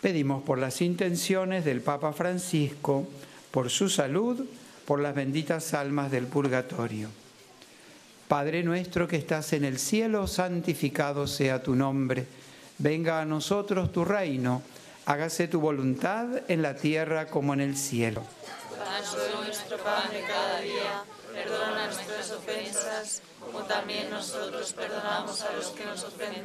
Pedimos por las intenciones del Papa Francisco, por su salud, por las benditas almas del purgatorio. Padre nuestro que estás en el cielo, santificado sea tu nombre. Venga a nosotros tu reino. Hágase tu voluntad en la tierra como en el cielo. Nuestro cada día. Perdona nuestras ofensas, como también nosotros perdonamos a los que nos ofenden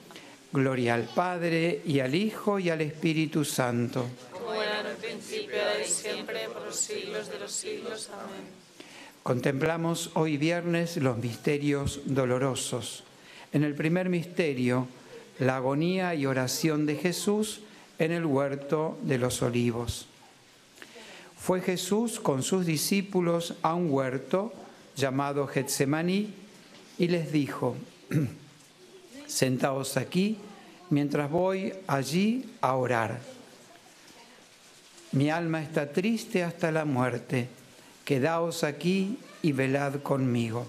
Gloria al Padre y al Hijo y al Espíritu Santo. Como era en el principio, y siempre, por los siglos de los siglos. Amén. Contemplamos hoy viernes los misterios dolorosos. En el primer misterio, la agonía y oración de Jesús en el huerto de los olivos. Fue Jesús con sus discípulos a un huerto llamado Getsemaní y les dijo, sentaos aquí mientras voy allí a orar. Mi alma está triste hasta la muerte, quedaos aquí y velad conmigo.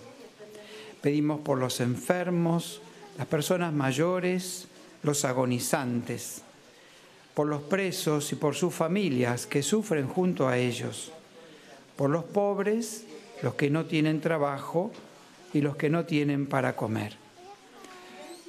Pedimos por los enfermos, las personas mayores, los agonizantes, por los presos y por sus familias que sufren junto a ellos, por los pobres, los que no tienen trabajo y los que no tienen para comer.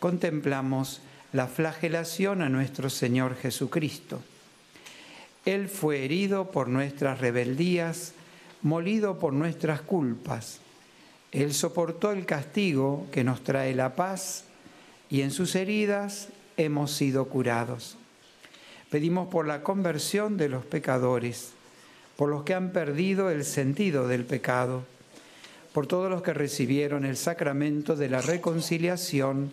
contemplamos la flagelación a nuestro Señor Jesucristo. Él fue herido por nuestras rebeldías, molido por nuestras culpas. Él soportó el castigo que nos trae la paz y en sus heridas hemos sido curados. Pedimos por la conversión de los pecadores, por los que han perdido el sentido del pecado, por todos los que recibieron el sacramento de la reconciliación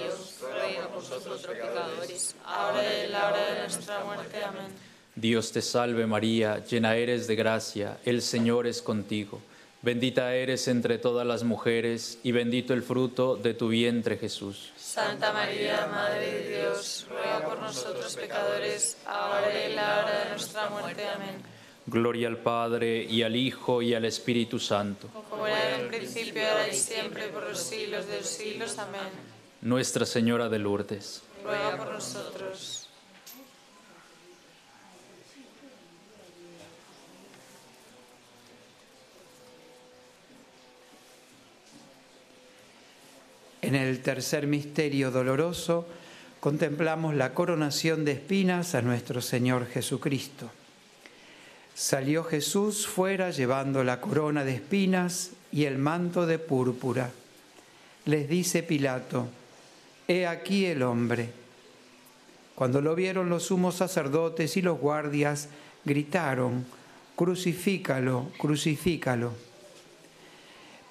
nosotros pecadores, ahora y en la hora de nuestra muerte. Amén. Dios te salve María, llena eres de gracia, el Señor es contigo. Bendita eres entre todas las mujeres y bendito el fruto de tu vientre Jesús. Santa María, Madre de Dios, ruega por nosotros pecadores, ahora y en la hora de nuestra muerte. Amén. Gloria al Padre y al Hijo y al Espíritu Santo. Como era en el principio, ahora y siempre, por los siglos de los siglos. Amén. Nuestra Señora de Lourdes. Ruega por nosotros. En el tercer misterio doloroso contemplamos la coronación de espinas a nuestro Señor Jesucristo. Salió Jesús fuera llevando la corona de espinas y el manto de púrpura. Les dice Pilato, He aquí el hombre. Cuando lo vieron los sumos sacerdotes y los guardias, gritaron, Crucifícalo, crucifícalo.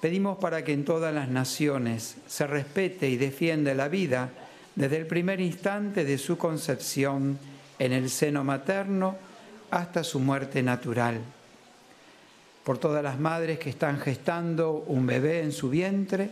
Pedimos para que en todas las naciones se respete y defienda la vida desde el primer instante de su concepción en el seno materno hasta su muerte natural. Por todas las madres que están gestando un bebé en su vientre,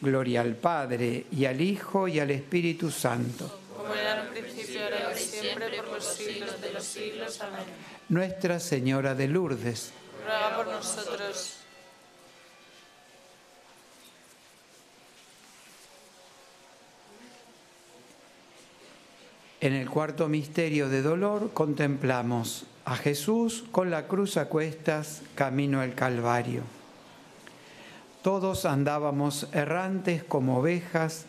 Gloria al Padre, y al Hijo, y al Espíritu Santo. Como era en un principio, ahora y siempre, por los siglos de los siglos. Amén. Nuestra Señora de Lourdes, Ruega por nosotros. En el cuarto misterio de dolor contemplamos a Jesús con la cruz a cuestas camino al Calvario. Todos andábamos errantes como ovejas,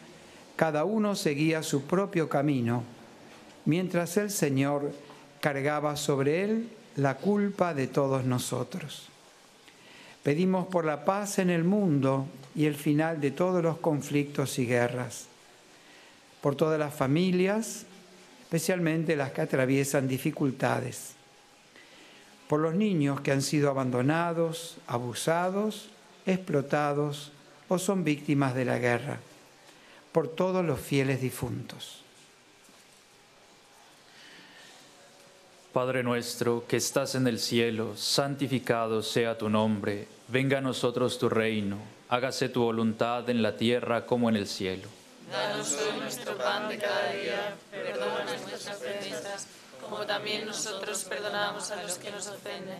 cada uno seguía su propio camino, mientras el Señor cargaba sobre él la culpa de todos nosotros. Pedimos por la paz en el mundo y el final de todos los conflictos y guerras, por todas las familias, especialmente las que atraviesan dificultades, por los niños que han sido abandonados, abusados, explotados o son víctimas de la guerra, por todos los fieles difuntos. Padre nuestro que estás en el cielo, santificado sea tu nombre, venga a nosotros tu reino, hágase tu voluntad en la tierra como en el cielo. Danos hoy nuestro pan de cada día, perdona nuestras ofensas, como también nosotros perdonamos a los que nos ofenden.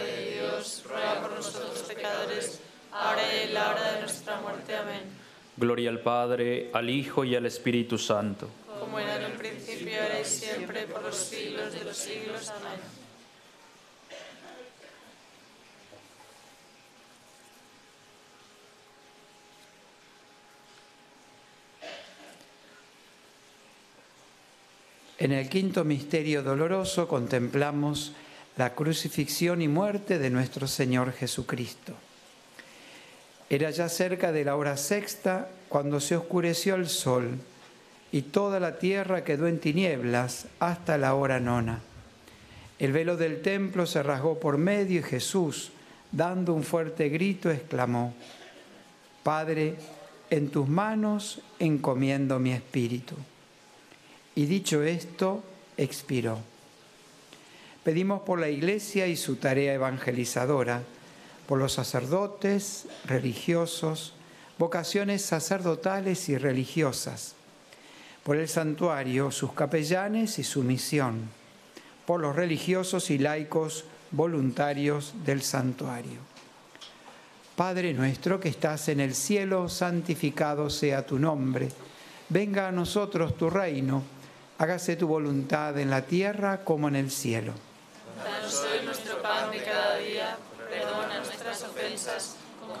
Gloria al Padre, al Hijo y al Espíritu Santo. Como era en un principio, ahora y siempre, por los siglos de los siglos. Amén. En el quinto misterio doloroso contemplamos la crucifixión y muerte de nuestro Señor Jesucristo. Era ya cerca de la hora sexta cuando se oscureció el sol y toda la tierra quedó en tinieblas hasta la hora nona. El velo del templo se rasgó por medio y Jesús, dando un fuerte grito, exclamó, Padre, en tus manos encomiendo mi espíritu. Y dicho esto, expiró. Pedimos por la Iglesia y su tarea evangelizadora, por los sacerdotes, religiosos, vocaciones sacerdotales y religiosas, por el santuario, sus capellanes y su misión, por los religiosos y laicos voluntarios del santuario. Padre nuestro que estás en el cielo, santificado sea tu nombre. Venga a nosotros tu reino, hágase tu voluntad en la tierra como en el cielo nuestro pan de cada día, perdona nuestras ofensas, como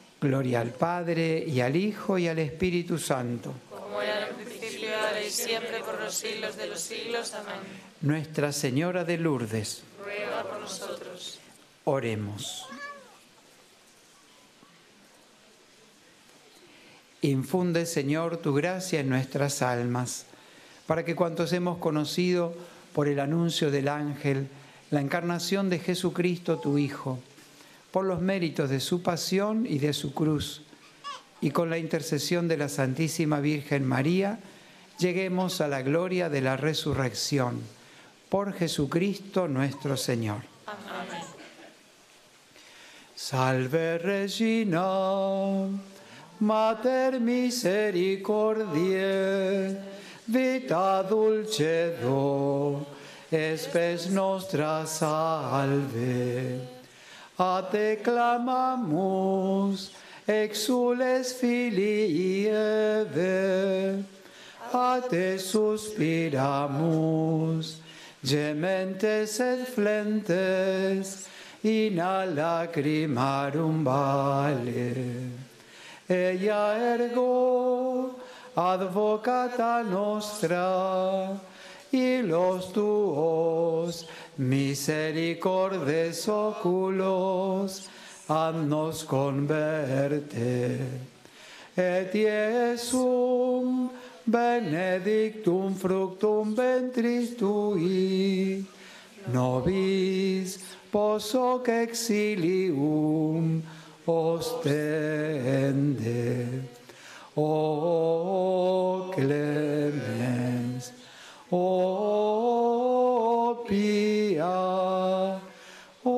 Gloria al Padre y al Hijo y al Espíritu Santo. Como era en el principio, ahora y siempre, por los siglos de los siglos. Amén. Nuestra Señora de Lourdes, Ruega por nosotros. oremos. Infunde, Señor, tu gracia en nuestras almas, para que cuantos hemos conocido por el anuncio del ángel la encarnación de Jesucristo, tu Hijo, por los méritos de su pasión y de su cruz, y con la intercesión de la Santísima Virgen María, lleguemos a la gloria de la resurrección. Por Jesucristo nuestro Señor. Amén. Salve Regina, Mater misericordiae, vita dulcedo, espes nostra salve. A te clamamus, exules filii Eve, a te suspiramus, gementes et flentes, in a lacrimarum vale. Ella ergo advocata nostra, y los tuos misericordes oculos, haznos converte. Et Iesum benedictum fructum ventris tui, nobis posoc exilium ostende. O clemens, o pia, o,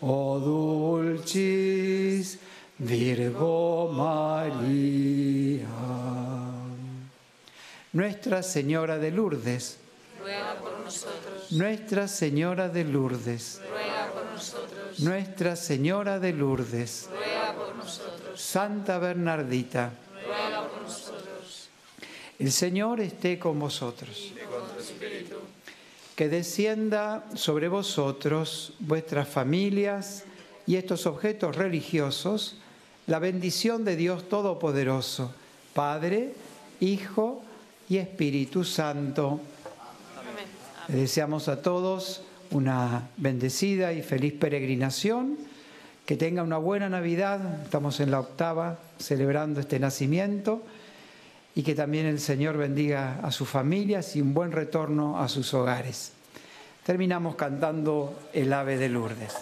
o dulcis Virgo María. Nuestra Señora de Lourdes, ruega por nosotros, Nuestra Señora de Lourdes, ruega por nosotros, Nuestra Señora de Lourdes, ruega por nosotros, Santa Bernardita, el Señor esté con vosotros. Que descienda sobre vosotros, vuestras familias y estos objetos religiosos, la bendición de Dios Todopoderoso, Padre, Hijo y Espíritu Santo. amén. Les deseamos a todos una bendecida y feliz peregrinación, que tenga una buena Navidad, estamos en la octava celebrando este nacimiento, y que también el Señor bendiga a sus familias y un buen retorno a sus hogares. Terminamos cantando el ave de Lourdes.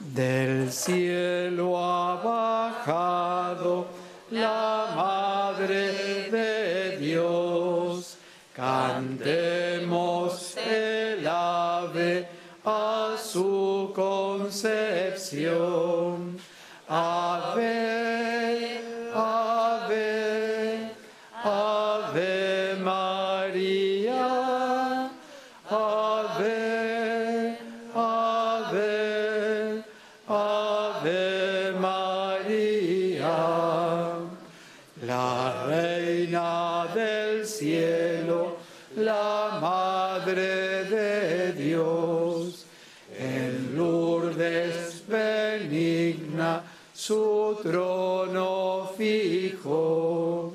Del cielo ha bajado la Madre de Dios. Cantemos el ave a su concepción. Ave, trono fijo.